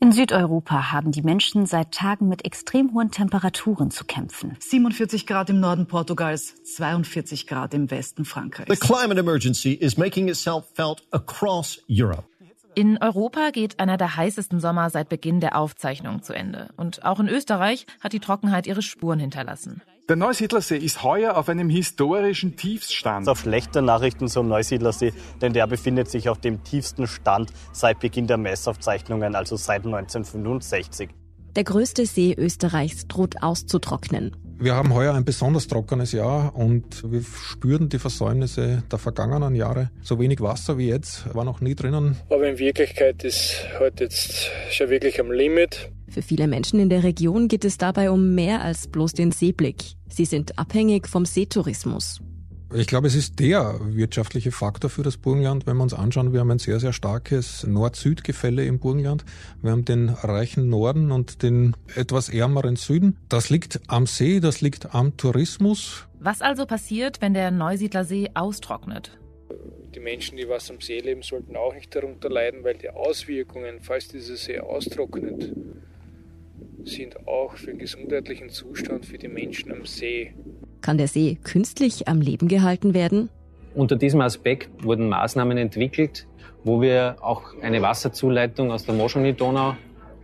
In Südeuropa haben die Menschen seit Tagen mit extrem hohen Temperaturen zu kämpfen. 47 Grad im Norden Portugals, 42 Grad im Westen Frankreichs. The climate emergency is making itself felt across Europe. In Europa geht einer der heißesten Sommer seit Beginn der Aufzeichnung zu Ende. Und auch in Österreich hat die Trockenheit ihre Spuren hinterlassen. Der Neusiedlersee ist heuer auf einem historischen Tiefstand. Auf schlechte Nachrichten zum Neusiedlersee, denn der befindet sich auf dem tiefsten Stand seit Beginn der Messaufzeichnungen, also seit 1965. Der größte See Österreichs droht auszutrocknen. Wir haben heuer ein besonders trockenes Jahr und wir spüren die Versäumnisse der vergangenen Jahre. So wenig Wasser wie jetzt war noch nie drinnen. Aber in Wirklichkeit ist heute jetzt schon wirklich am Limit. Für viele Menschen in der Region geht es dabei um mehr als bloß den Seeblick. Sie sind abhängig vom Seetourismus. Ich glaube, es ist der wirtschaftliche Faktor für das Burgenland. Wenn wir uns anschauen, wir haben ein sehr, sehr starkes Nord-Süd-Gefälle im Burgenland. Wir haben den reichen Norden und den etwas ärmeren Süden. Das liegt am See, das liegt am Tourismus. Was also passiert, wenn der Neusiedlersee austrocknet? Die Menschen, die was am See leben, sollten auch nicht darunter leiden, weil die Auswirkungen, falls dieser See austrocknet, sind auch für den gesundheitlichen Zustand für die Menschen am See kann der See künstlich am Leben gehalten werden? Unter diesem Aspekt wurden Maßnahmen entwickelt, wo wir auch eine Wasserzuleitung aus der Moschoni-Donau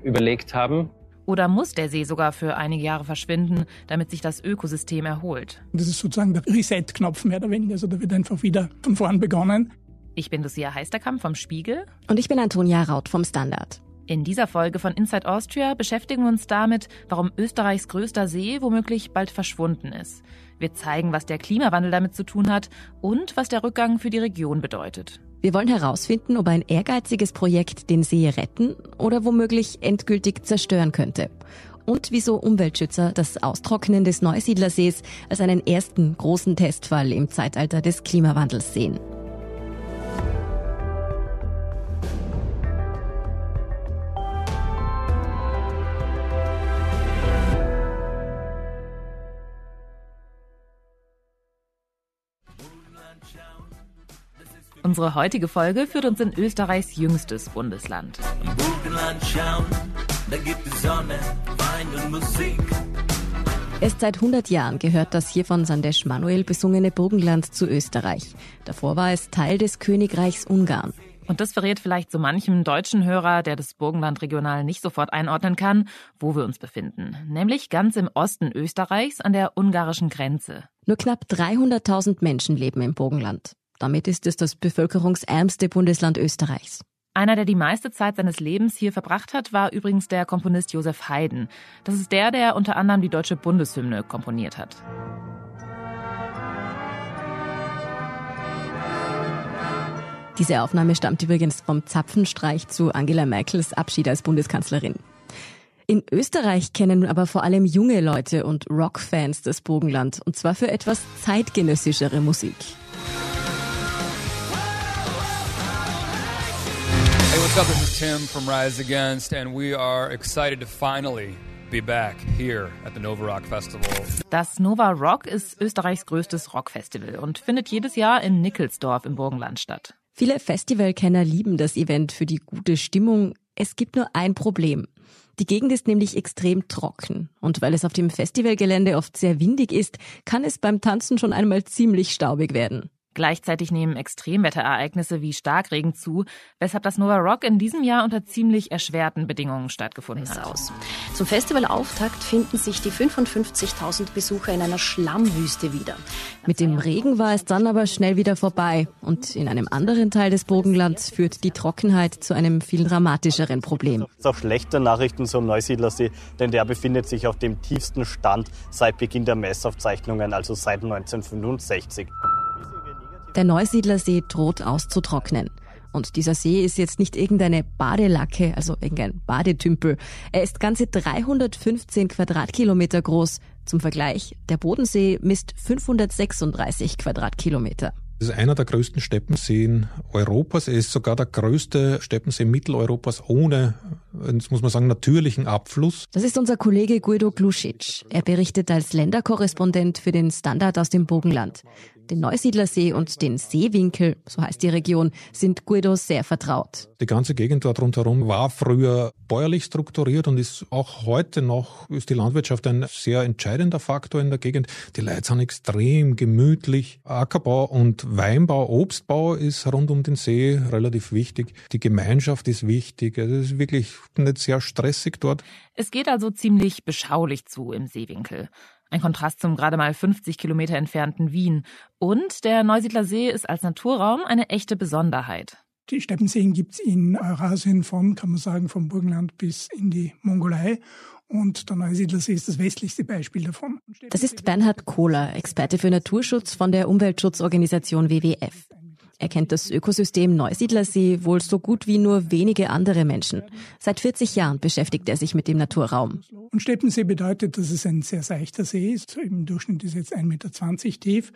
überlegt haben. Oder muss der See sogar für einige Jahre verschwinden, damit sich das Ökosystem erholt? Das ist sozusagen der Reset-Knopf mehr oder weniger. Also da wird einfach wieder von vorn begonnen. Ich bin Lucia Heisterkamp vom Spiegel. Und ich bin Antonia Raut vom Standard. In dieser Folge von Inside Austria beschäftigen wir uns damit, warum Österreichs größter See womöglich bald verschwunden ist. Wir zeigen, was der Klimawandel damit zu tun hat und was der Rückgang für die Region bedeutet. Wir wollen herausfinden, ob ein ehrgeiziges Projekt den See retten oder womöglich endgültig zerstören könnte. Und wieso Umweltschützer das Austrocknen des Neusiedlersees als einen ersten großen Testfall im Zeitalter des Klimawandels sehen. Unsere heutige Folge führt uns in Österreichs jüngstes Bundesland. Im Burgenland schauen, da gibt es Sonne, Wein und Musik. Erst seit 100 Jahren gehört das hier von Sandesh Manuel besungene Burgenland zu Österreich. Davor war es Teil des Königreichs Ungarn. Und das verrät vielleicht so manchem deutschen Hörer, der das Burgenland regional nicht sofort einordnen kann, wo wir uns befinden. Nämlich ganz im Osten Österreichs an der ungarischen Grenze. Nur knapp 300.000 Menschen leben im Burgenland. Damit ist es das bevölkerungsärmste Bundesland Österreichs. Einer, der die meiste Zeit seines Lebens hier verbracht hat, war übrigens der Komponist Josef Haydn. Das ist der, der unter anderem die deutsche Bundeshymne komponiert hat. Diese Aufnahme stammt übrigens vom Zapfenstreich zu Angela Merkels Abschied als Bundeskanzlerin. In Österreich kennen aber vor allem junge Leute und Rockfans das Burgenland, und zwar für etwas zeitgenössischere Musik. What's up? This is Tim from Rise Against, and we are excited to finally be back here at the Nova Rock Festival. Das Nova Rock ist Österreichs größtes Rockfestival und findet jedes Jahr in Nickelsdorf im Burgenland statt. Viele Festivalkenner lieben das Event für die gute Stimmung. Es gibt nur ein Problem. Die Gegend ist nämlich extrem trocken. Und weil es auf dem Festivalgelände oft sehr windig ist, kann es beim Tanzen schon einmal ziemlich staubig werden. Gleichzeitig nehmen Extremwetterereignisse wie Starkregen zu, weshalb das Nova Rock in diesem Jahr unter ziemlich erschwerten Bedingungen stattgefunden hat. Aus. Zum Festivalauftakt finden sich die 55.000 Besucher in einer Schlammwüste wieder. Mit dem Regen war es dann aber schnell wieder vorbei und in einem anderen Teil des Burgenlands führt die Trockenheit zu einem viel dramatischeren Problem. Es ist auch schlechte Nachrichten zum Neusiedlersee, denn der befindet sich auf dem tiefsten Stand seit Beginn der Messaufzeichnungen, also seit 1965. Der Neusiedlersee droht auszutrocknen. Und dieser See ist jetzt nicht irgendeine Badelacke, also irgendein Badetümpel. Er ist ganze 315 Quadratkilometer groß. Zum Vergleich, der Bodensee misst 536 Quadratkilometer. Das ist einer der größten Steppenseen Europas. Er ist sogar der größte Steppensee Mitteleuropas ohne, jetzt muss man sagen, natürlichen Abfluss. Das ist unser Kollege Guido Glusic. Er berichtet als Länderkorrespondent für den Standard aus dem Bogenland. Den Neusiedlersee und den Seewinkel, so heißt die Region, sind Guido sehr vertraut. Die ganze Gegend dort rundherum war früher bäuerlich strukturiert und ist auch heute noch, ist die Landwirtschaft ein sehr entscheidender Faktor in der Gegend. Die Leute sind extrem gemütlich. Ackerbau und Weinbau, Obstbau ist rund um den See relativ wichtig. Die Gemeinschaft ist wichtig. Also es ist wirklich nicht sehr stressig dort. Es geht also ziemlich beschaulich zu im Seewinkel. Ein Kontrast zum gerade mal 50 Kilometer entfernten Wien. Und der Neusiedler See ist als Naturraum eine echte Besonderheit. Die Steppenseen gibt es in Eurasien von, kann man sagen, vom Burgenland bis in die Mongolei. Und der Neusiedlersee ist das westlichste Beispiel davon. Das ist Bernhard Kohler, Experte für Naturschutz von der Umweltschutzorganisation WWF. Er kennt das Ökosystem Neusiedlersee wohl so gut wie nur wenige andere Menschen. Seit 40 Jahren beschäftigt er sich mit dem Naturraum. Und Steppensee bedeutet, dass es ein sehr seichter See ist. Im Durchschnitt ist jetzt 1,20 Meter tief,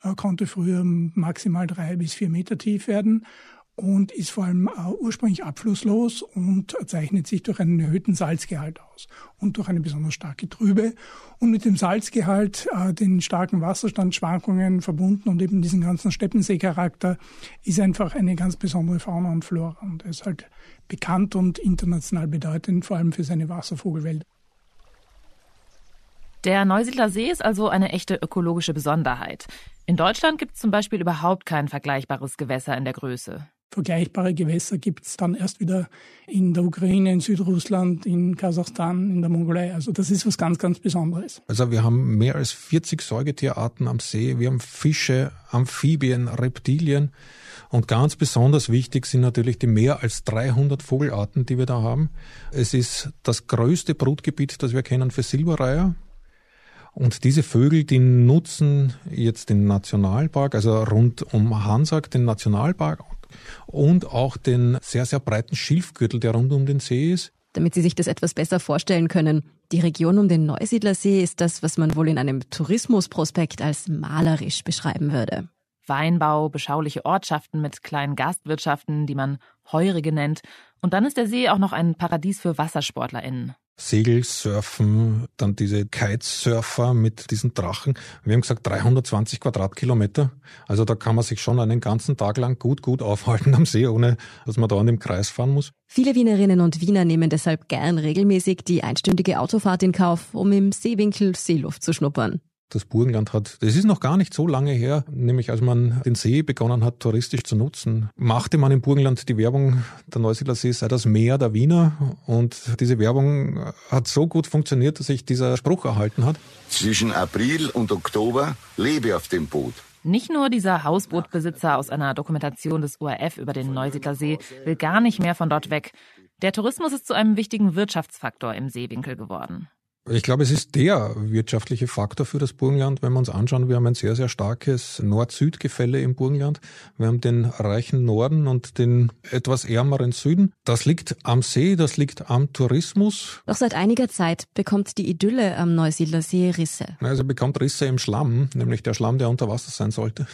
er konnte früher maximal drei bis vier Meter tief werden und ist vor allem äh, ursprünglich abflusslos und zeichnet sich durch einen erhöhten Salzgehalt aus und durch eine besonders starke Trübe. Und mit dem Salzgehalt, äh, den starken Wasserstandsschwankungen verbunden und eben diesen ganzen Steppenseecharakter ist einfach eine ganz besondere Fauna und Flora. Und er ist halt bekannt und international bedeutend, vor allem für seine Wasservogelwelt. Der Neusiedler See ist also eine echte ökologische Besonderheit. In Deutschland gibt es zum Beispiel überhaupt kein vergleichbares Gewässer in der Größe. Vergleichbare Gewässer gibt es dann erst wieder in der Ukraine, in Südrussland, in Kasachstan, in der Mongolei. Also das ist was ganz, ganz Besonderes. Also wir haben mehr als 40 Säugetierarten am See. Wir haben Fische, Amphibien, Reptilien. Und ganz besonders wichtig sind natürlich die mehr als 300 Vogelarten, die wir da haben. Es ist das größte Brutgebiet, das wir kennen für Silberreiher. Und diese Vögel, die nutzen jetzt den Nationalpark, also rund um Hansack, den Nationalpark und auch den sehr, sehr breiten Schilfgürtel, der rund um den See ist. Damit Sie sich das etwas besser vorstellen können, die Region um den Neusiedlersee ist das, was man wohl in einem Tourismusprospekt als malerisch beschreiben würde. Weinbau, beschauliche Ortschaften mit kleinen Gastwirtschaften, die man Heurige nennt. Und dann ist der See auch noch ein Paradies für WassersportlerInnen. Segelsurfen, dann diese Kitesurfer mit diesen Drachen. Wir haben gesagt 320 Quadratkilometer. Also da kann man sich schon einen ganzen Tag lang gut, gut aufhalten am See, ohne dass man da an dem Kreis fahren muss. Viele Wienerinnen und Wiener nehmen deshalb gern regelmäßig die einstündige Autofahrt in Kauf, um im Seewinkel Seeluft zu schnuppern das Burgenland hat, das ist noch gar nicht so lange her, nämlich als man den See begonnen hat, touristisch zu nutzen, machte man im Burgenland die Werbung, der Neusiedler See sei das Meer der Wiener und diese Werbung hat so gut funktioniert, dass sich dieser Spruch erhalten hat. Zwischen April und Oktober lebe auf dem Boot. Nicht nur dieser Hausbootbesitzer aus einer Dokumentation des ORF über den Neusiedler See will gar nicht mehr von dort weg. Der Tourismus ist zu einem wichtigen Wirtschaftsfaktor im Seewinkel geworden. Ich glaube, es ist der wirtschaftliche Faktor für das Burgenland. Wenn wir uns anschauen, wir haben ein sehr, sehr starkes Nord-Süd-Gefälle im Burgenland. Wir haben den reichen Norden und den etwas ärmeren Süden. Das liegt am See, das liegt am Tourismus. Doch seit einiger Zeit bekommt die Idylle am Neusiedler See Risse. Also bekommt Risse im Schlamm, nämlich der Schlamm, der unter Wasser sein sollte.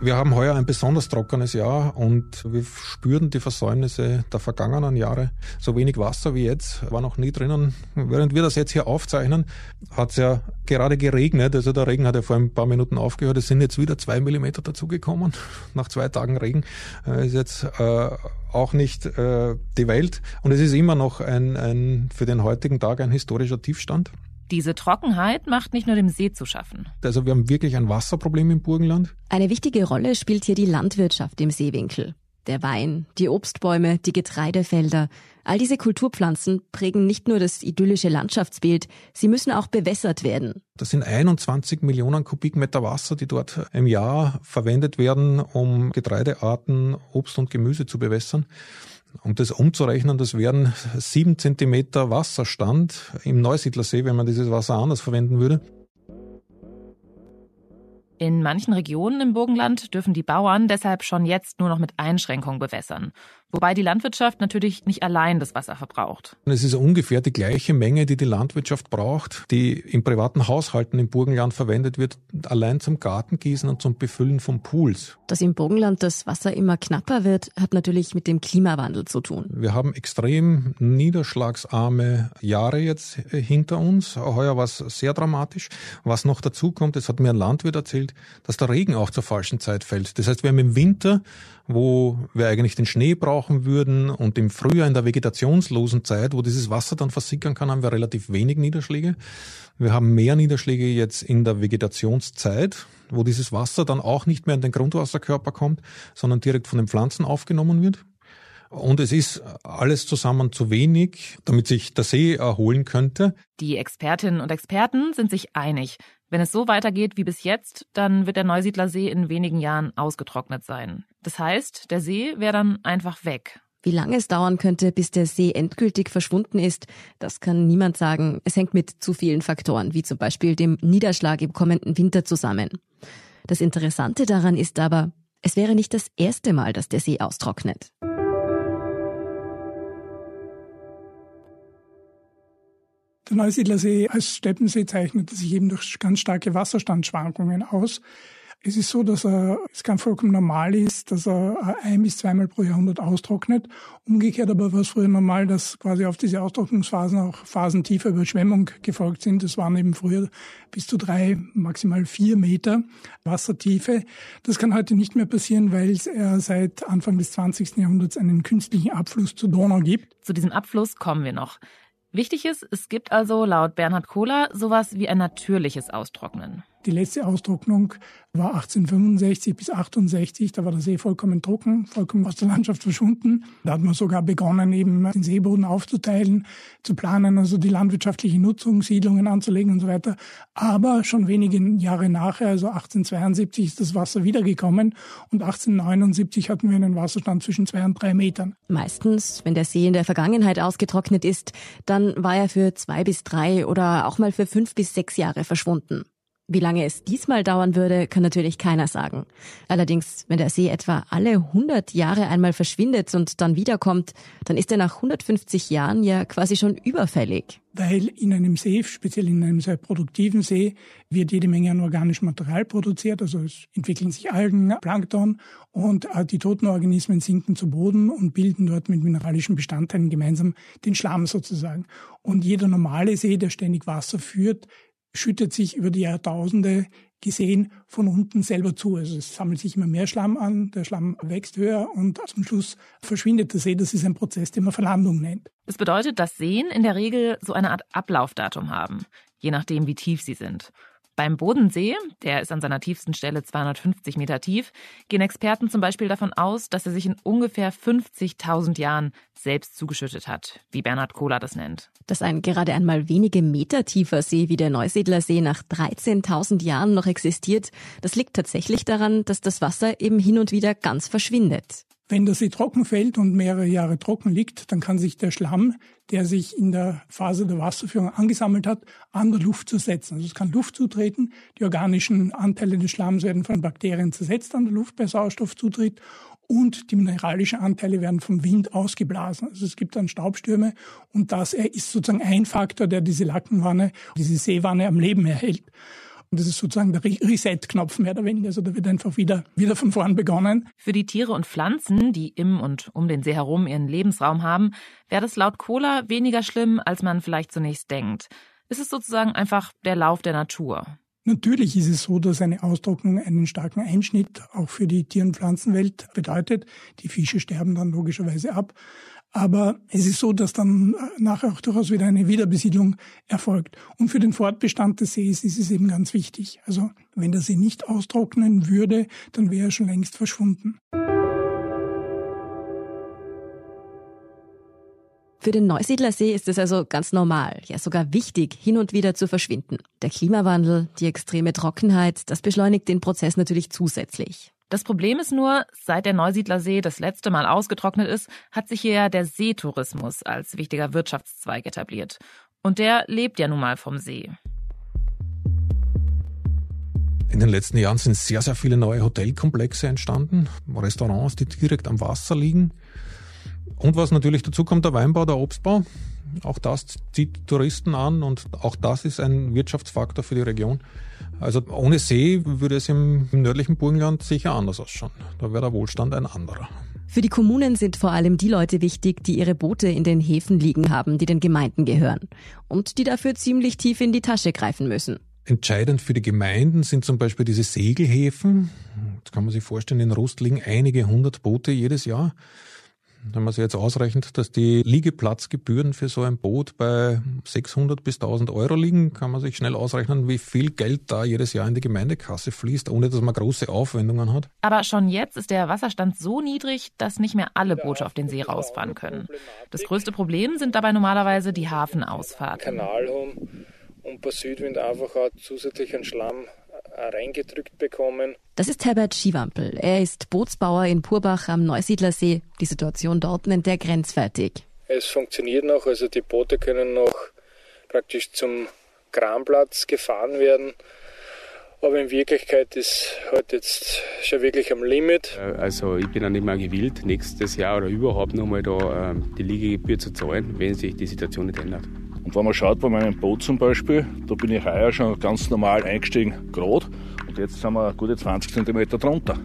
Wir haben heuer ein besonders trockenes Jahr und wir spüren die Versäumnisse der vergangenen Jahre. So wenig Wasser wie jetzt war noch nie drinnen. Während wir das jetzt hier aufzeichnen, hat es ja gerade geregnet. Also der Regen hat ja vor ein paar Minuten aufgehört. Es sind jetzt wieder zwei Millimeter dazugekommen. Nach zwei Tagen Regen äh, ist jetzt äh, auch nicht äh, die Welt. Und es ist immer noch ein, ein für den heutigen Tag ein historischer Tiefstand. Diese Trockenheit macht nicht nur dem See zu schaffen. Also wir haben wirklich ein Wasserproblem im Burgenland. Eine wichtige Rolle spielt hier die Landwirtschaft im Seewinkel. Der Wein, die Obstbäume, die Getreidefelder. All diese Kulturpflanzen prägen nicht nur das idyllische Landschaftsbild, sie müssen auch bewässert werden. Das sind 21 Millionen Kubikmeter Wasser, die dort im Jahr verwendet werden, um Getreidearten, Obst und Gemüse zu bewässern. Um das umzurechnen, das wären sieben Zentimeter Wasserstand im Neusiedlersee, wenn man dieses Wasser anders verwenden würde. In manchen Regionen im Burgenland dürfen die Bauern deshalb schon jetzt nur noch mit Einschränkungen bewässern. Wobei die Landwirtschaft natürlich nicht allein das Wasser verbraucht. Es ist ungefähr die gleiche Menge, die die Landwirtschaft braucht, die in privaten Haushalten im Burgenland verwendet wird, allein zum Gartengießen und zum Befüllen von Pools. Dass im Burgenland das Wasser immer knapper wird, hat natürlich mit dem Klimawandel zu tun. Wir haben extrem niederschlagsarme Jahre jetzt hinter uns. Heuer war es sehr dramatisch. Was noch dazu kommt, das hat mir ein Landwirt erzählt, dass der Regen auch zur falschen Zeit fällt. Das heißt, wir haben im Winter, wo wir eigentlich den Schnee brauchen würden und im Frühjahr in der vegetationslosen Zeit, wo dieses Wasser dann versickern kann, haben wir relativ wenig Niederschläge. Wir haben mehr Niederschläge jetzt in der Vegetationszeit, wo dieses Wasser dann auch nicht mehr in den Grundwasserkörper kommt, sondern direkt von den Pflanzen aufgenommen wird. Und es ist alles zusammen zu wenig, damit sich der See erholen könnte. Die Expertinnen und Experten sind sich einig. Wenn es so weitergeht wie bis jetzt, dann wird der Neusiedler See in wenigen Jahren ausgetrocknet sein. Das heißt, der See wäre dann einfach weg. Wie lange es dauern könnte, bis der See endgültig verschwunden ist, das kann niemand sagen. Es hängt mit zu vielen Faktoren, wie zum Beispiel dem Niederschlag im kommenden Winter zusammen. Das Interessante daran ist aber, es wäre nicht das erste Mal, dass der See austrocknet. Der Neusiedlersee als Steppensee zeichnet sich eben durch ganz starke Wasserstandsschwankungen aus. Es ist so, dass er, es ganz vollkommen normal ist, dass er ein bis zweimal pro Jahrhundert austrocknet. Umgekehrt aber war es früher normal, dass quasi auf diese Austrocknungsphasen auch Phasen tiefer Überschwemmung gefolgt sind. Das waren eben früher bis zu drei, maximal vier Meter Wassertiefe. Das kann heute nicht mehr passieren, weil es seit Anfang des 20. Jahrhunderts einen künstlichen Abfluss zur Donau gibt. Zu diesem Abfluss kommen wir noch. Wichtig ist, es gibt also laut Bernhard Kohler sowas wie ein natürliches Austrocknen. Die letzte Austrocknung war 1865 bis 68. Da war der See vollkommen trocken, vollkommen aus der Landschaft verschwunden. Da hat man sogar begonnen, eben den Seeboden aufzuteilen, zu planen, also die landwirtschaftliche Nutzung, Siedlungen anzulegen und so weiter. Aber schon wenige Jahre nachher, also 1872, ist das Wasser wiedergekommen und 1879 hatten wir einen Wasserstand zwischen zwei und drei Metern. Meistens, wenn der See in der Vergangenheit ausgetrocknet ist, dann war er für zwei bis drei oder auch mal für fünf bis sechs Jahre verschwunden. Wie lange es diesmal dauern würde, kann natürlich keiner sagen. Allerdings, wenn der See etwa alle 100 Jahre einmal verschwindet und dann wiederkommt, dann ist er nach 150 Jahren ja quasi schon überfällig. Weil in einem See, speziell in einem sehr produktiven See, wird jede Menge an organischem Material produziert. Also es entwickeln sich Algen, Plankton und die toten Organismen sinken zu Boden und bilden dort mit mineralischen Bestandteilen gemeinsam den Schlamm sozusagen. Und jeder normale See, der ständig Wasser führt, schüttet sich über die Jahrtausende gesehen von unten selber zu. Also es sammelt sich immer mehr Schlamm an, der Schlamm wächst höher und zum Schluss verschwindet der See. Das ist ein Prozess, den man Verlandung nennt. Das bedeutet, dass Seen in der Regel so eine Art Ablaufdatum haben, je nachdem, wie tief sie sind. Beim Bodensee, der ist an seiner tiefsten Stelle 250 Meter tief, gehen Experten zum Beispiel davon aus, dass er sich in ungefähr 50.000 Jahren selbst zugeschüttet hat, wie Bernhard Kohler das nennt. Dass ein gerade einmal wenige Meter tiefer See wie der Neusiedlersee nach 13.000 Jahren noch existiert, das liegt tatsächlich daran, dass das Wasser eben hin und wieder ganz verschwindet. Wenn der See trocken fällt und mehrere Jahre trocken liegt, dann kann sich der Schlamm, der sich in der Phase der Wasserführung angesammelt hat, an der Luft zersetzen. Also es kann Luft zutreten, die organischen Anteile des Schlamms werden von Bakterien zersetzt an der Luft bei Sauerstoffzutritt und die mineralischen Anteile werden vom Wind ausgeblasen. Also es gibt dann Staubstürme und das ist sozusagen ein Faktor, der diese Lackenwanne, diese Seewanne am Leben erhält. Und das ist sozusagen der Reset-Knopf mehr oder weniger. Also da wird einfach wieder, wieder von vorn begonnen. Für die Tiere und Pflanzen, die im und um den See herum ihren Lebensraum haben, wäre das laut Kohler weniger schlimm, als man vielleicht zunächst denkt. Es ist sozusagen einfach der Lauf der Natur. Natürlich ist es so, dass eine Austrocknung einen starken Einschnitt auch für die Tier- und Pflanzenwelt bedeutet. Die Fische sterben dann logischerweise ab. Aber es ist so, dass dann äh, nachher auch durchaus wieder eine Wiederbesiedlung erfolgt. Und für den Fortbestand des Sees ist es eben ganz wichtig. Also wenn der See nicht austrocknen würde, dann wäre er schon längst verschwunden. Für den Neusiedlersee ist es also ganz normal, ja sogar wichtig, hin und wieder zu verschwinden. Der Klimawandel, die extreme Trockenheit, das beschleunigt den Prozess natürlich zusätzlich. Das Problem ist nur, seit der Neusiedlersee das letzte Mal ausgetrocknet ist, hat sich hier ja der Seetourismus als wichtiger Wirtschaftszweig etabliert. Und der lebt ja nun mal vom See. In den letzten Jahren sind sehr, sehr viele neue Hotelkomplexe entstanden, Restaurants, die direkt am Wasser liegen. Und was natürlich dazu kommt, der Weinbau, der Obstbau. Auch das zieht Touristen an und auch das ist ein Wirtschaftsfaktor für die Region. Also ohne See würde es im, nördlichen Burgenland sicher anders ausschauen. Da wäre der Wohlstand ein anderer. Für die Kommunen sind vor allem die Leute wichtig, die ihre Boote in den Häfen liegen haben, die den Gemeinden gehören und die dafür ziemlich tief in die Tasche greifen müssen. Entscheidend für die Gemeinden sind zum Beispiel diese Segelhäfen. Das kann man sich vorstellen, in Rust liegen einige hundert Boote jedes Jahr. Wenn man sich jetzt ausrechnet, dass die Liegeplatzgebühren für so ein Boot bei 600 bis 1000 Euro liegen, kann man sich schnell ausrechnen, wie viel Geld da jedes Jahr in die Gemeindekasse fließt, ohne dass man große Aufwendungen hat. Aber schon jetzt ist der Wasserstand so niedrig, dass nicht mehr alle Boote auf den See rausfahren können. Das größte Problem sind dabei normalerweise die Hafenausfahrten. Kanal haben und bei Südwind einfach auch zusätzlichen Schlamm reingedrückt bekommen. Das ist Herbert Schiwampel. Er ist Bootsbauer in Purbach am Neusiedlersee. Die Situation dort nennt er grenzwertig. Es funktioniert noch, also die Boote können noch praktisch zum Kranplatz gefahren werden. Aber in Wirklichkeit ist halt jetzt schon wirklich am Limit. Also ich bin auch nicht mehr gewillt, nächstes Jahr oder überhaupt nochmal da ähm, die Liegegebühr zu zahlen, wenn sich die Situation nicht ändert. Und wenn man schaut, bei meinem Boot zum Beispiel, da bin ich heuer schon ganz normal eingestiegen, gerade. Und jetzt sind wir gute 20 cm drunter.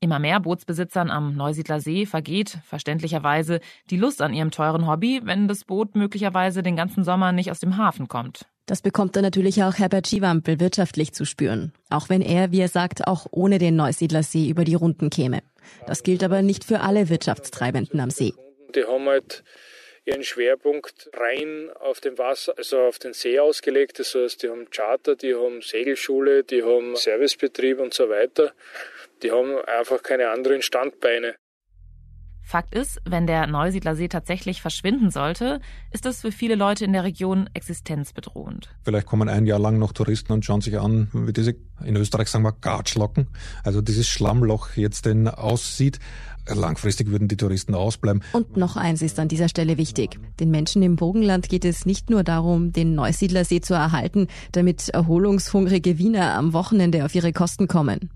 Immer mehr Bootsbesitzern am Neusiedler See vergeht, verständlicherweise, die Lust an ihrem teuren Hobby, wenn das Boot möglicherweise den ganzen Sommer nicht aus dem Hafen kommt. Das bekommt dann natürlich auch Herbert Schiwampel wirtschaftlich zu spüren. Auch wenn er, wie er sagt, auch ohne den Neusiedler See über die Runden käme. Das gilt aber nicht für alle Wirtschaftstreibenden am See. Die haben halt ihren Schwerpunkt rein auf dem Wasser, also auf den See ausgelegt. Das heißt, die haben Charter, die haben Segelschule, die haben Servicebetrieb und so weiter. Die haben einfach keine anderen Standbeine. Fakt ist, wenn der Neusiedler See tatsächlich verschwinden sollte, ist das für viele Leute in der Region existenzbedrohend. Vielleicht kommen ein Jahr lang noch Touristen und schauen sich an, wie diese, in Österreich sagen wir Gatschlocken, also dieses Schlammloch jetzt denn aussieht. Langfristig würden die Touristen ausbleiben. Und noch eins ist an dieser Stelle wichtig. Den Menschen im Bogenland geht es nicht nur darum, den Neusiedlersee zu erhalten, damit erholungshungrige Wiener am Wochenende auf ihre Kosten kommen.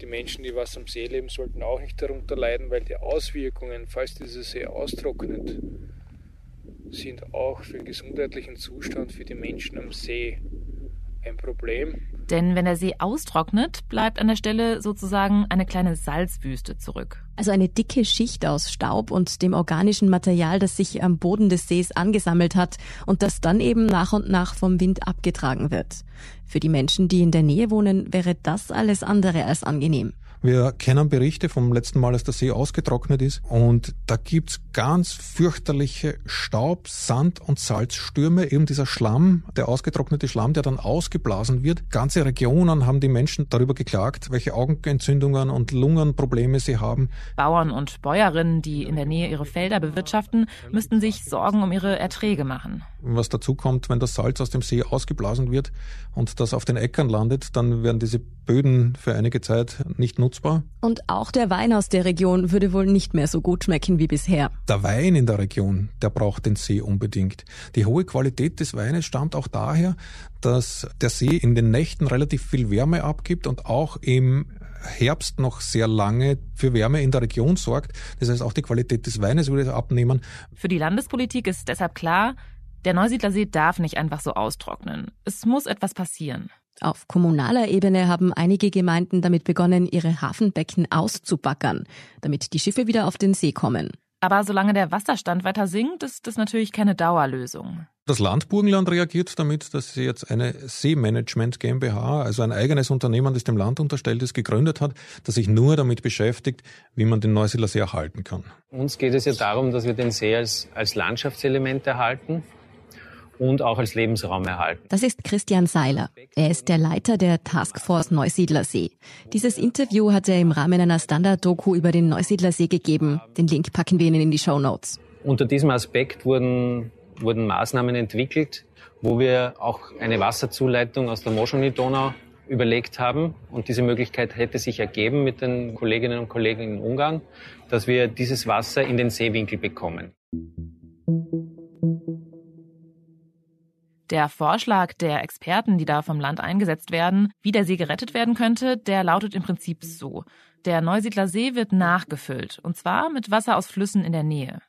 Die Menschen, die was am See leben, sollten auch nicht darunter leiden, weil die Auswirkungen, falls dieser See austrocknet, sind auch für den gesundheitlichen Zustand für die Menschen am See ein Problem. Denn wenn der See austrocknet, bleibt an der Stelle sozusagen eine kleine Salzwüste zurück. Also eine dicke Schicht aus Staub und dem organischen Material, das sich am Boden des Sees angesammelt hat und das dann eben nach und nach vom Wind abgetragen wird. Für die Menschen, die in der Nähe wohnen, wäre das alles andere als angenehm. Wir kennen Berichte vom letzten Mal, als der See ausgetrocknet ist. Und da gibt's ganz fürchterliche Staub-, Sand- und Salzstürme. Eben dieser Schlamm, der ausgetrocknete Schlamm, der dann ausgeblasen wird. Ganze Regionen haben die Menschen darüber geklagt, welche Augenentzündungen und Lungenprobleme sie haben. Bauern und Bäuerinnen, die in der Nähe ihre Felder bewirtschaften, müssten sich Sorgen um ihre Erträge machen. Was dazu kommt, wenn das Salz aus dem See ausgeblasen wird und das auf den Äckern landet, dann werden diese Böden für einige Zeit nicht nutzbar. Und auch der Wein aus der Region würde wohl nicht mehr so gut schmecken wie bisher. Der Wein in der Region, der braucht den See unbedingt. Die hohe Qualität des Weines stammt auch daher, dass der See in den Nächten relativ viel Wärme abgibt und auch im Herbst noch sehr lange für Wärme in der Region sorgt. Das heißt, auch die Qualität des Weines würde abnehmen. Für die Landespolitik ist deshalb klar, der Neusiedlersee darf nicht einfach so austrocknen. Es muss etwas passieren. Auf kommunaler Ebene haben einige Gemeinden damit begonnen, ihre Hafenbecken auszubackern, damit die Schiffe wieder auf den See kommen. Aber solange der Wasserstand weiter sinkt, ist das natürlich keine Dauerlösung. Das Land Burgenland reagiert damit, dass sie jetzt eine Seemanagement GmbH, also ein eigenes Unternehmen, das dem Land unterstellt ist, gegründet hat, das sich nur damit beschäftigt, wie man den Neusiedler See erhalten kann. Uns geht es ja darum, dass wir den See als, als Landschaftselement erhalten und auch als Lebensraum erhalten. Das ist Christian Seiler. Er ist der Leiter der Taskforce Neusiedlersee. Dieses Interview hat er im Rahmen einer Standard-Doku über den Neusiedlersee gegeben. Den Link packen wir Ihnen in die Show Notes. Unter diesem Aspekt wurden, wurden Maßnahmen entwickelt, wo wir auch eine Wasserzuleitung aus der Moschoni-Donau überlegt haben. Und diese Möglichkeit hätte sich ergeben mit den Kolleginnen und Kollegen in Ungarn, dass wir dieses Wasser in den Seewinkel bekommen. Der Vorschlag der Experten, die da vom Land eingesetzt werden, wie der See gerettet werden könnte, der lautet im Prinzip so. Der Neusiedler See wird nachgefüllt, und zwar mit Wasser aus Flüssen in der Nähe.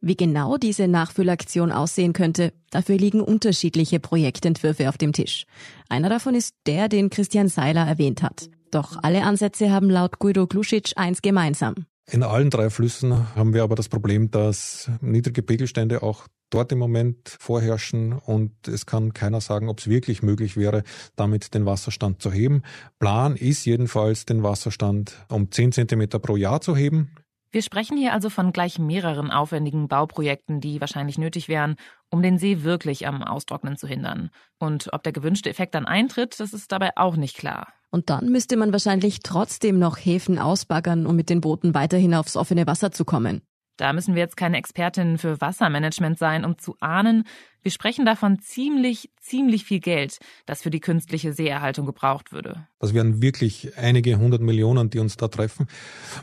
Wie genau diese Nachfüllaktion aussehen könnte, dafür liegen unterschiedliche Projektentwürfe auf dem Tisch. Einer davon ist der, den Christian Seiler erwähnt hat. Doch alle Ansätze haben laut Guido Glusic eins gemeinsam. In allen drei Flüssen haben wir aber das Problem, dass niedrige Pegelstände auch dort im Moment vorherrschen und es kann keiner sagen, ob es wirklich möglich wäre, damit den Wasserstand zu heben. Plan ist jedenfalls, den Wasserstand um 10 Zentimeter pro Jahr zu heben. Wir sprechen hier also von gleich mehreren aufwendigen Bauprojekten, die wahrscheinlich nötig wären, um den See wirklich am Austrocknen zu hindern. Und ob der gewünschte Effekt dann eintritt, das ist dabei auch nicht klar. Und dann müsste man wahrscheinlich trotzdem noch Häfen ausbaggern, um mit den Booten weiterhin aufs offene Wasser zu kommen. Da müssen wir jetzt keine Expertinnen für Wassermanagement sein, um zu ahnen, wir sprechen davon ziemlich, ziemlich viel Geld, das für die künstliche Seeerhaltung gebraucht würde. Das wären wirklich einige hundert Millionen, die uns da treffen.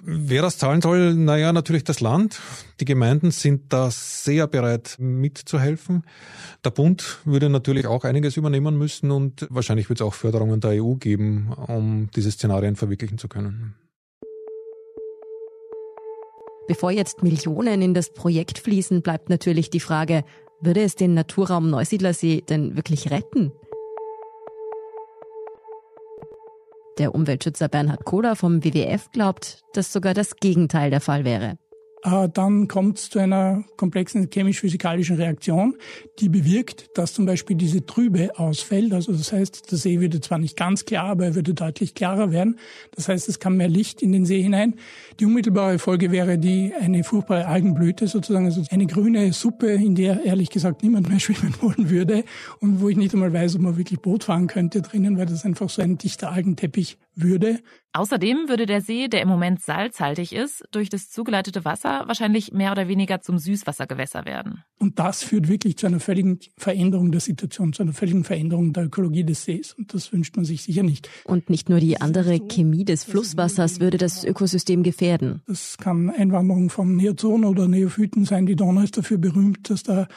Wer das zahlen soll, naja, natürlich das Land. Die Gemeinden sind da sehr bereit mitzuhelfen. Der Bund würde natürlich auch einiges übernehmen müssen und wahrscheinlich wird es auch Förderungen der EU geben, um diese Szenarien verwirklichen zu können. Bevor jetzt Millionen in das Projekt fließen, bleibt natürlich die Frage, würde es den Naturraum Neusiedlersee denn wirklich retten? Der Umweltschützer Bernhard Kohler vom WWF glaubt, dass sogar das Gegenteil der Fall wäre. Äh, dann kommt es zu einer komplexen chemisch-physikalischen Reaktion, die bewirkt, dass zum Beispiel diese Trübe ausfällt. Also das heißt, der See würde zwar nicht ganz klar, aber er würde deutlich klarer werden. Das heißt, es kam mehr Licht in den See hinein. Die unmittelbare Folge wäre die eine furchtbare Algenblüte, sozusagen also eine grüne Suppe, in der ehrlich gesagt niemand mehr schwimmen wollen würde und wo ich nicht einmal weiß, ob man wirklich Boot fahren könnte drinnen, weil das einfach so ein dichter Algenteppich würde. Außerdem würde der See, der im Moment salzhaltig ist, durch das zugeleitete Wasser wahrscheinlich mehr oder weniger zum Süßwassergewässer werden. Und das führt wirklich zu einer völligen Veränderung der Situation, zu einer völligen Veränderung der Ökologie des Sees. Und das wünscht man sich sicher nicht. Und nicht nur die andere Chemie des Flusswassers würde das Ökosystem gefährden. Das kann Einwanderung von Neozonen oder Neophyten sein. Die Donau ist dafür berühmt, dass da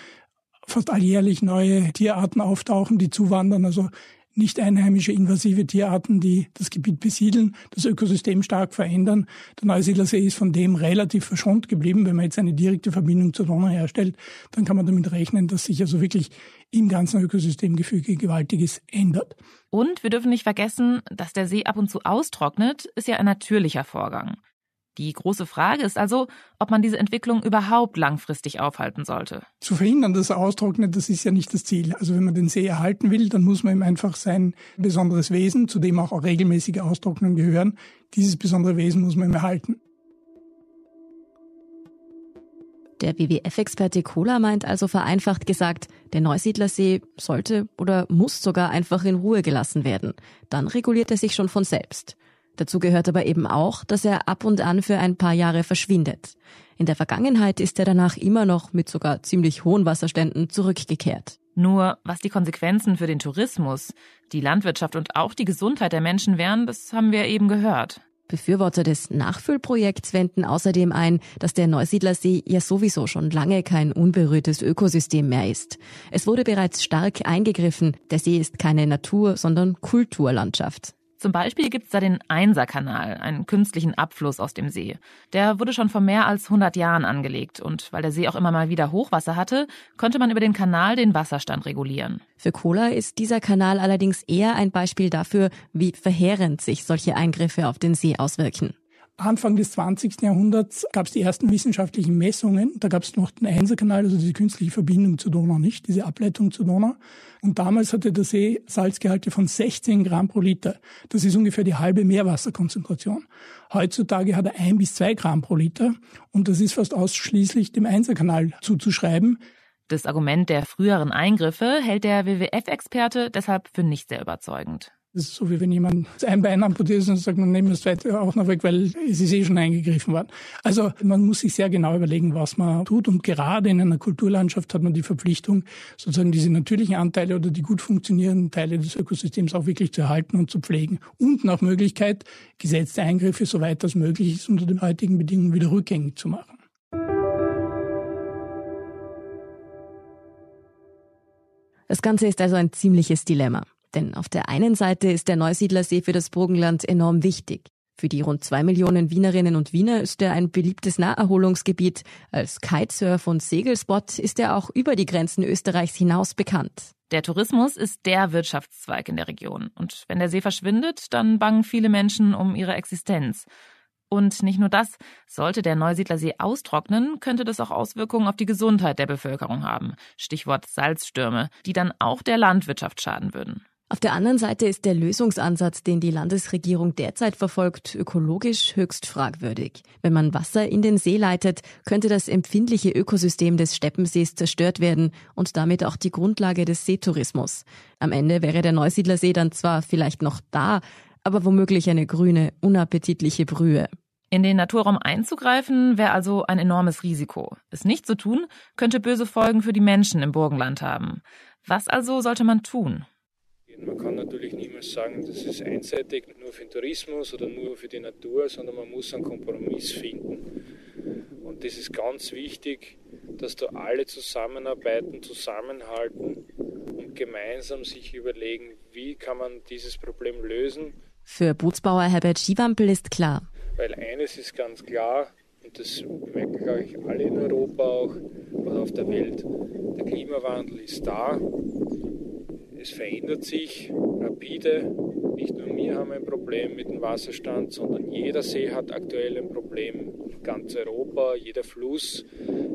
fast alljährlich neue Tierarten auftauchen, die zuwandern. Also nicht einheimische invasive Tierarten, die das Gebiet besiedeln, das Ökosystem stark verändern. Der Neusiedlersee ist von dem relativ verschont geblieben. Wenn man jetzt eine direkte Verbindung zur Donau herstellt, dann kann man damit rechnen, dass sich also wirklich im ganzen Ökosystemgefüge Gewaltiges ändert. Und wir dürfen nicht vergessen, dass der See ab und zu austrocknet, ist ja ein natürlicher Vorgang. Die große Frage ist also, ob man diese Entwicklung überhaupt langfristig aufhalten sollte. Zu verhindern, dass er austrocknet, das ist ja nicht das Ziel. Also wenn man den See erhalten will, dann muss man ihm einfach sein besonderes Wesen, zu dem auch regelmäßige Austrocknungen gehören, dieses besondere Wesen muss man ihm erhalten. Der WWF-Experte Kohler meint also vereinfacht gesagt, der Neusiedlersee sollte oder muss sogar einfach in Ruhe gelassen werden. Dann reguliert er sich schon von selbst. Dazu gehört aber eben auch, dass er ab und an für ein paar Jahre verschwindet. In der Vergangenheit ist er danach immer noch mit sogar ziemlich hohen Wasserständen zurückgekehrt. Nur was die Konsequenzen für den Tourismus, die Landwirtschaft und auch die Gesundheit der Menschen wären, das haben wir eben gehört. Befürworter des Nachfüllprojekts wenden außerdem ein, dass der Neusiedlersee ja sowieso schon lange kein unberührtes Ökosystem mehr ist. Es wurde bereits stark eingegriffen. Der See ist keine Natur, sondern Kulturlandschaft. Zum Beispiel gibt es da den Einserkanal, einen künstlichen Abfluss aus dem See. Der wurde schon vor mehr als 100 Jahren angelegt und weil der See auch immer mal wieder Hochwasser hatte, konnte man über den Kanal den Wasserstand regulieren. Für Kohler ist dieser Kanal allerdings eher ein Beispiel dafür, wie verheerend sich solche Eingriffe auf den See auswirken. Anfang des 20. Jahrhunderts gab es die ersten wissenschaftlichen Messungen. Da gab es noch den Einserkanal, also diese künstliche Verbindung zur Donau nicht, diese Ableitung zur Donau. Und damals hatte der See Salzgehalte von 16 Gramm pro Liter. Das ist ungefähr die halbe Meerwasserkonzentration. Heutzutage hat er ein bis zwei Gramm pro Liter. Und das ist fast ausschließlich dem Einserkanal zuzuschreiben. Das Argument der früheren Eingriffe hält der WWF-Experte deshalb für nicht sehr überzeugend. Das ist so, wie wenn jemand ein Bein amputiert und sagt, man nimmt das zweite auch noch weg, weil es ist eh schon eingegriffen worden. Also man muss sich sehr genau überlegen, was man tut. Und gerade in einer Kulturlandschaft hat man die Verpflichtung, sozusagen diese natürlichen Anteile oder die gut funktionierenden Teile des Ökosystems auch wirklich zu erhalten und zu pflegen. Und nach Möglichkeit, gesetzte Eingriffe, soweit das möglich ist, unter den heutigen Bedingungen wieder rückgängig zu machen. Das Ganze ist also ein ziemliches Dilemma. Denn auf der einen Seite ist der Neusiedlersee für das Burgenland enorm wichtig. Für die rund zwei Millionen Wienerinnen und Wiener ist er ein beliebtes Naherholungsgebiet. Als Kitesurf- und Segelspot ist er auch über die Grenzen Österreichs hinaus bekannt. Der Tourismus ist der Wirtschaftszweig in der Region. Und wenn der See verschwindet, dann bangen viele Menschen um ihre Existenz. Und nicht nur das, sollte der Neusiedlersee austrocknen, könnte das auch Auswirkungen auf die Gesundheit der Bevölkerung haben. Stichwort Salzstürme, die dann auch der Landwirtschaft schaden würden. Auf der anderen Seite ist der Lösungsansatz, den die Landesregierung derzeit verfolgt, ökologisch höchst fragwürdig. Wenn man Wasser in den See leitet, könnte das empfindliche Ökosystem des Steppensees zerstört werden und damit auch die Grundlage des Seetourismus. Am Ende wäre der Neusiedlersee dann zwar vielleicht noch da, aber womöglich eine grüne, unappetitliche Brühe. In den Naturraum einzugreifen wäre also ein enormes Risiko. Es nicht zu tun, könnte böse Folgen für die Menschen im Burgenland haben. Was also sollte man tun? Man kann natürlich niemals sagen, das ist einseitig nur für den Tourismus oder nur für die Natur, sondern man muss einen Kompromiss finden. Und das ist ganz wichtig, dass da alle zusammenarbeiten, zusammenhalten und gemeinsam sich überlegen, wie kann man dieses Problem lösen. Für Bootsbauer Herbert Schiwampel ist klar. Weil eines ist ganz klar, und das merken, glaube ich, alle in Europa auch oder auf der Welt, der Klimawandel ist da es verändert sich rapide. Nicht nur wir haben ein Problem mit dem Wasserstand, sondern jeder See hat aktuell ein Problem. Ganz Europa, jeder Fluss.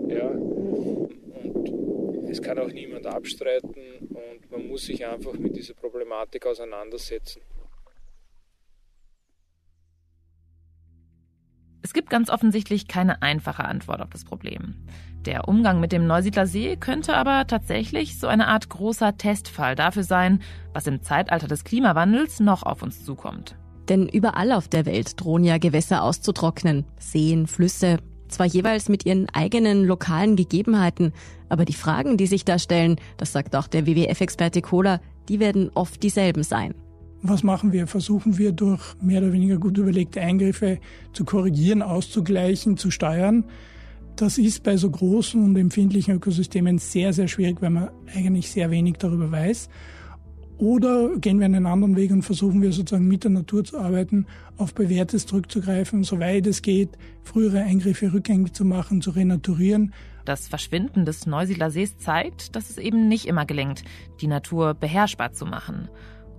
Ja. Und es kann auch niemand abstreiten und man muss sich einfach mit dieser Problematik auseinandersetzen. Es gibt ganz offensichtlich keine einfache Antwort auf das Problem. Der Umgang mit dem Neusiedler See könnte aber tatsächlich so eine Art großer Testfall dafür sein, was im Zeitalter des Klimawandels noch auf uns zukommt. Denn überall auf der Welt drohen ja Gewässer auszutrocknen. Seen, Flüsse, zwar jeweils mit ihren eigenen lokalen Gegebenheiten, aber die Fragen, die sich da stellen, das sagt auch der WWF-Experte Kohler, die werden oft dieselben sein. Was machen wir? Versuchen wir durch mehr oder weniger gut überlegte Eingriffe zu korrigieren, auszugleichen, zu steuern? Das ist bei so großen und empfindlichen Ökosystemen sehr, sehr schwierig, weil man eigentlich sehr wenig darüber weiß. Oder gehen wir einen anderen Weg und versuchen wir sozusagen mit der Natur zu arbeiten, auf Bewährtes zurückzugreifen, soweit es geht, frühere Eingriffe rückgängig zu machen, zu renaturieren. Das Verschwinden des Neusiedler Sees zeigt, dass es eben nicht immer gelingt, die Natur beherrschbar zu machen.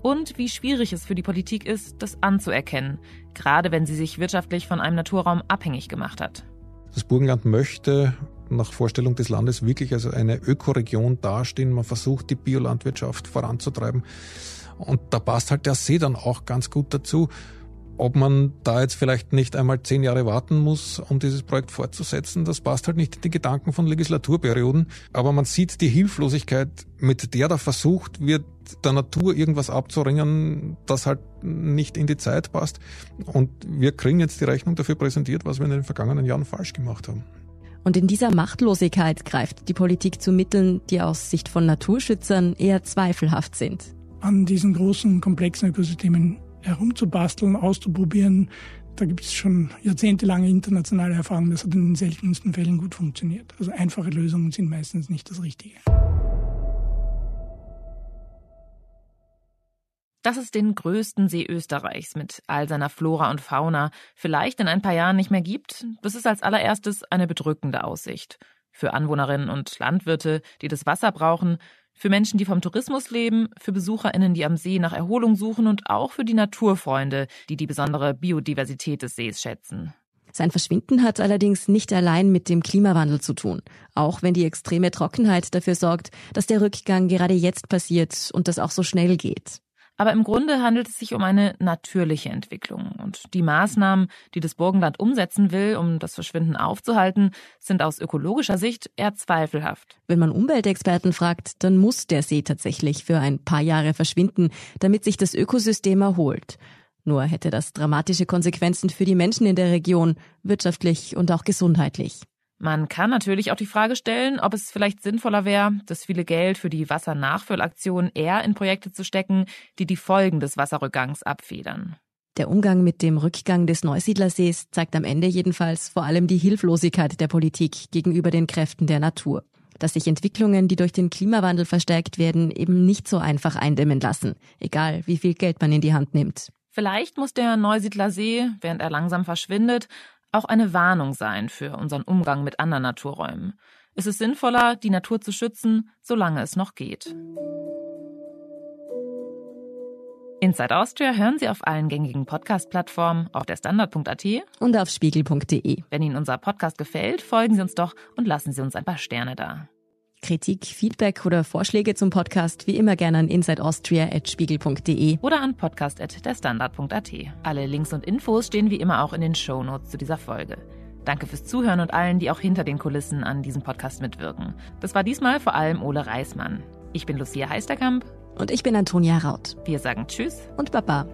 Und wie schwierig es für die Politik ist, das anzuerkennen, gerade wenn sie sich wirtschaftlich von einem Naturraum abhängig gemacht hat. Das Burgenland möchte nach Vorstellung des Landes wirklich als eine Ökoregion dastehen. Man versucht, die Biolandwirtschaft voranzutreiben. Und da passt halt der See dann auch ganz gut dazu. Ob man da jetzt vielleicht nicht einmal zehn Jahre warten muss, um dieses Projekt fortzusetzen, das passt halt nicht in die Gedanken von Legislaturperioden. Aber man sieht die Hilflosigkeit, mit der da versucht wird, der Natur irgendwas abzuringen, das halt nicht in die Zeit passt. Und wir kriegen jetzt die Rechnung dafür präsentiert, was wir in den vergangenen Jahren falsch gemacht haben. Und in dieser Machtlosigkeit greift die Politik zu Mitteln, die aus Sicht von Naturschützern eher zweifelhaft sind. An diesen großen, komplexen Ökosystemen herumzubasteln, auszuprobieren. Da gibt es schon jahrzehntelange internationale Erfahrungen. Das hat in den seltensten Fällen gut funktioniert. Also einfache Lösungen sind meistens nicht das Richtige. Dass es den größten See Österreichs mit all seiner Flora und Fauna vielleicht in ein paar Jahren nicht mehr gibt, das ist als allererstes eine bedrückende Aussicht. Für Anwohnerinnen und Landwirte, die das Wasser brauchen, für Menschen, die vom Tourismus leben, für BesucherInnen, die am See nach Erholung suchen und auch für die Naturfreunde, die die besondere Biodiversität des Sees schätzen. Sein Verschwinden hat allerdings nicht allein mit dem Klimawandel zu tun, auch wenn die extreme Trockenheit dafür sorgt, dass der Rückgang gerade jetzt passiert und das auch so schnell geht. Aber im Grunde handelt es sich um eine natürliche Entwicklung. Und die Maßnahmen, die das Burgenland umsetzen will, um das Verschwinden aufzuhalten, sind aus ökologischer Sicht eher zweifelhaft. Wenn man Umweltexperten fragt, dann muss der See tatsächlich für ein paar Jahre verschwinden, damit sich das Ökosystem erholt. Nur hätte das dramatische Konsequenzen für die Menschen in der Region, wirtschaftlich und auch gesundheitlich. Man kann natürlich auch die Frage stellen, ob es vielleicht sinnvoller wäre, das viele Geld für die Wassernachfüllaktion eher in Projekte zu stecken, die die Folgen des Wasserrückgangs abfedern. Der Umgang mit dem Rückgang des Neusiedlersees zeigt am Ende jedenfalls vor allem die Hilflosigkeit der Politik gegenüber den Kräften der Natur. Dass sich Entwicklungen, die durch den Klimawandel verstärkt werden, eben nicht so einfach eindämmen lassen, egal wie viel Geld man in die Hand nimmt. Vielleicht muss der Neusiedlersee, während er langsam verschwindet, auch eine Warnung sein für unseren Umgang mit anderen Naturräumen. Es ist sinnvoller, die Natur zu schützen, solange es noch geht. Inside Austria hören Sie auf allen gängigen Podcast-Plattformen, auf der Standard.at und auf spiegel.de. Wenn Ihnen unser Podcast gefällt, folgen Sie uns doch und lassen Sie uns ein paar Sterne da. Kritik, Feedback oder Vorschläge zum Podcast wie immer gerne an insideaustria.spiegel.de oder an podcast.derstandard.at. Alle Links und Infos stehen wie immer auch in den Shownotes zu dieser Folge. Danke fürs Zuhören und allen, die auch hinter den Kulissen an diesem Podcast mitwirken. Das war diesmal vor allem Ole Reismann. Ich bin Lucia Heisterkamp. Und ich bin Antonia Raut. Wir sagen Tschüss und Baba.